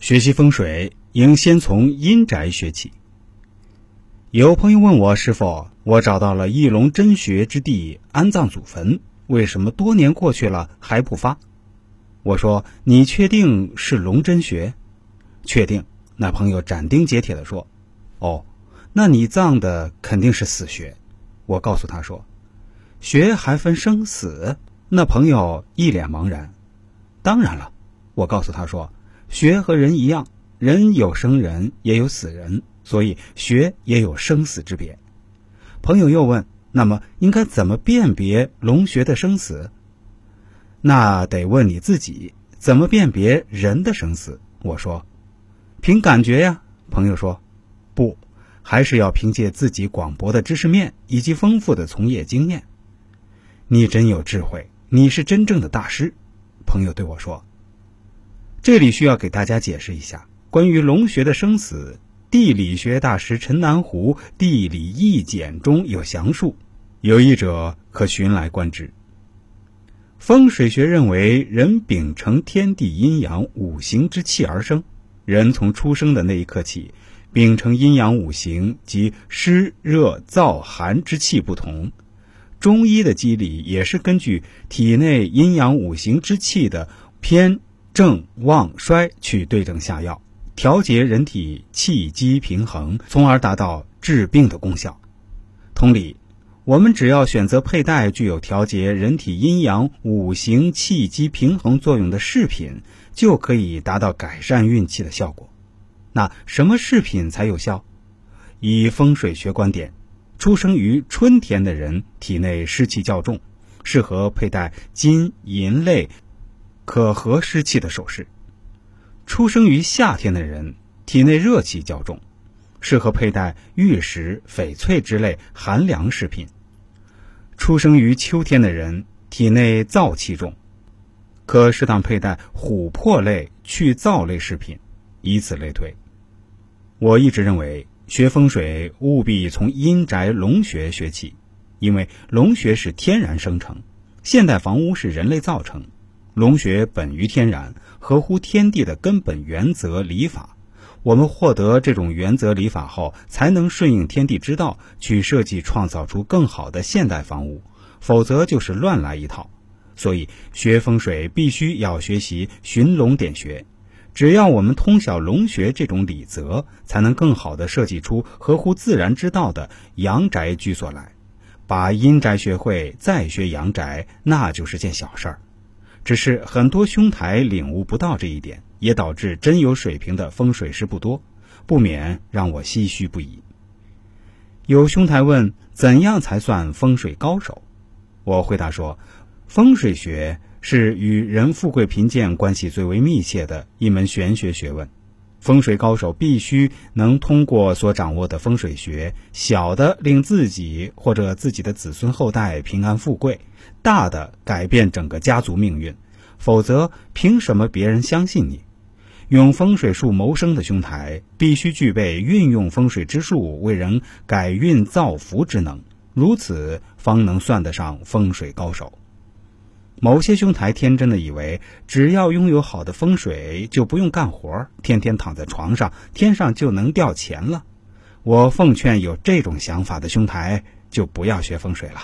学习风水应先从阴宅学起。有朋友问我师傅，我找到了一龙真穴之地安葬祖坟，为什么多年过去了还不发？我说：“你确定是龙真穴？”确定。那朋友斩钉截铁地说：“哦，那你葬的肯定是死穴。”我告诉他说：“穴还分生死？”那朋友一脸茫然。当然了，我告诉他说。学和人一样，人有生人，也有死人，所以学也有生死之别。朋友又问：“那么应该怎么辨别龙穴的生死？”那得问你自己，怎么辨别人的生死？我说：“凭感觉呀。”朋友说：“不，还是要凭借自己广博的知识面以及丰富的从业经验。”你真有智慧，你是真正的大师。朋友对我说。这里需要给大家解释一下关于龙穴的生死，地理学大师陈南湖《地理意简》中有详述，有意者可寻来观之。风水学认为，人秉承天地阴阳五行之气而生，人从出生的那一刻起，秉承阴阳五行及湿热燥寒之气不同。中医的机理也是根据体内阴阳五行之气的偏。正旺衰去对症下药，调节人体气机平衡，从而达到治病的功效。同理，我们只要选择佩戴具有调节人体阴阳五行气机平衡作用的饰品，就可以达到改善运气的效果。那什么饰品才有效？以风水学观点，出生于春天的人体内湿气较重，适合佩戴金银类。可和湿气的首饰，出生于夏天的人体内热气较重，适合佩戴玉石、翡翠之类寒凉饰品；出生于秋天的人体内燥气重，可适当佩戴琥珀类去燥类饰品，以此类推。我一直认为，学风水务必从阴宅龙穴学起，因为龙穴是天然生成，现代房屋是人类造成。龙穴本于天然，合乎天地的根本原则理法。我们获得这种原则理法后，才能顺应天地之道去设计创造出更好的现代房屋，否则就是乱来一套。所以学风水必须要学习寻龙点穴。只要我们通晓龙穴这种理则，才能更好地设计出合乎自然之道的阳宅居所来。把阴宅学会，再学阳宅，那就是件小事儿。只是很多兄台领悟不到这一点，也导致真有水平的风水师不多，不免让我唏嘘不已。有兄台问：怎样才算风水高手？我回答说：风水学是与人富贵贫贱关系最为密切的一门玄学学问。风水高手必须能通过所掌握的风水学，小的令自己或者自己的子孙后代平安富贵，大的改变整个家族命运。否则，凭什么别人相信你？用风水术谋生的兄台，必须具备运用风水之术为人改运造福之能，如此方能算得上风水高手。某些兄台天真的以为，只要拥有好的风水，就不用干活，天天躺在床上，天上就能掉钱了。我奉劝有这种想法的兄台，就不要学风水了。